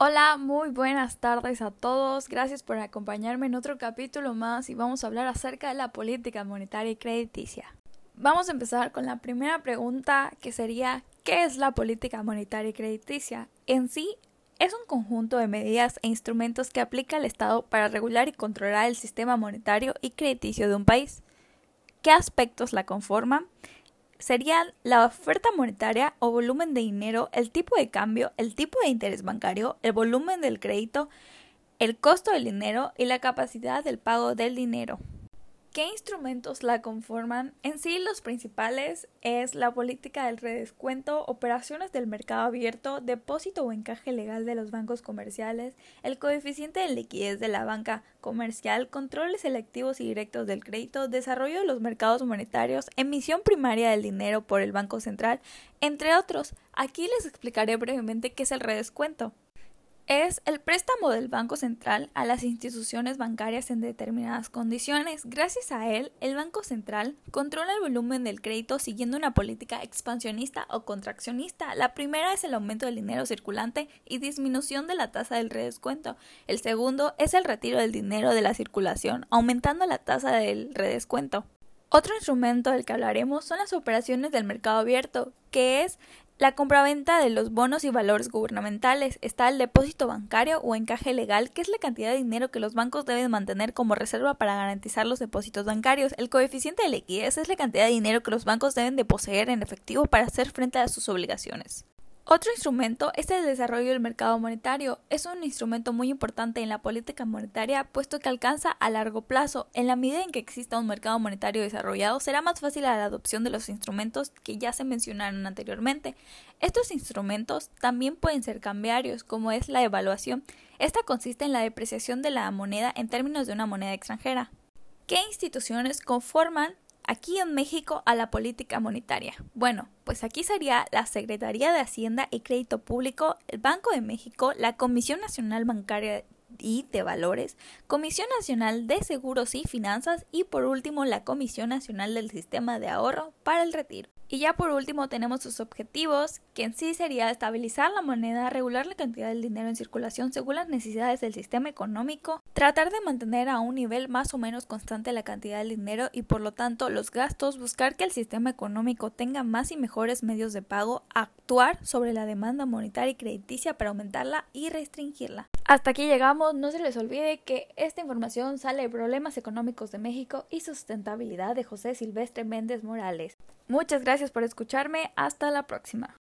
Hola, muy buenas tardes a todos. Gracias por acompañarme en otro capítulo más y vamos a hablar acerca de la política monetaria y crediticia. Vamos a empezar con la primera pregunta que sería ¿qué es la política monetaria y crediticia? En sí, es un conjunto de medidas e instrumentos que aplica el Estado para regular y controlar el sistema monetario y crediticio de un país. ¿Qué aspectos la conforman? Serían la oferta monetaria o volumen de dinero, el tipo de cambio, el tipo de interés bancario, el volumen del crédito, el costo del dinero y la capacidad del pago del dinero. ¿Qué instrumentos la conforman? En sí, los principales es la política del redescuento, operaciones del mercado abierto, depósito o encaje legal de los bancos comerciales, el coeficiente de liquidez de la banca comercial, controles selectivos y directos del crédito, desarrollo de los mercados monetarios, emisión primaria del dinero por el Banco Central, entre otros. Aquí les explicaré brevemente qué es el redescuento es el préstamo del Banco Central a las instituciones bancarias en determinadas condiciones. Gracias a él, el Banco Central controla el volumen del crédito siguiendo una política expansionista o contraccionista. La primera es el aumento del dinero circulante y disminución de la tasa del redescuento. El segundo es el retiro del dinero de la circulación, aumentando la tasa del redescuento. Otro instrumento del que hablaremos son las operaciones del mercado abierto, que es la compraventa de los bonos y valores gubernamentales. Está el depósito bancario o encaje legal, que es la cantidad de dinero que los bancos deben mantener como reserva para garantizar los depósitos bancarios. El coeficiente de liquidez es la cantidad de dinero que los bancos deben de poseer en efectivo para hacer frente a sus obligaciones. Otro instrumento es el desarrollo del mercado monetario. Es un instrumento muy importante en la política monetaria puesto que alcanza a largo plazo. En la medida en que exista un mercado monetario desarrollado, será más fácil la adopción de los instrumentos que ya se mencionaron anteriormente. Estos instrumentos también pueden ser cambiarios, como es la evaluación. Esta consiste en la depreciación de la moneda en términos de una moneda extranjera. ¿Qué instituciones conforman aquí en México a la política monetaria? Bueno, pues aquí sería la Secretaría de Hacienda y Crédito Público, el Banco de México, la Comisión Nacional Bancaria y de Valores, Comisión Nacional de Seguros y Finanzas y por último la Comisión Nacional del Sistema de Ahorro para el Retiro. Y ya por último tenemos sus objetivos, que en sí sería estabilizar la moneda, regular la cantidad del dinero en circulación según las necesidades del sistema económico, tratar de mantener a un nivel más o menos constante la cantidad de dinero y por lo tanto los gastos, buscar que el sistema económico tenga más y mejores medios de pago, actuar sobre la demanda monetaria y crediticia para aumentarla y restringirla. Hasta aquí llegamos, no se les olvide que esta información sale de Problemas Económicos de México y Sustentabilidad de José Silvestre Méndez Morales. Muchas gracias por escucharme. Hasta la próxima.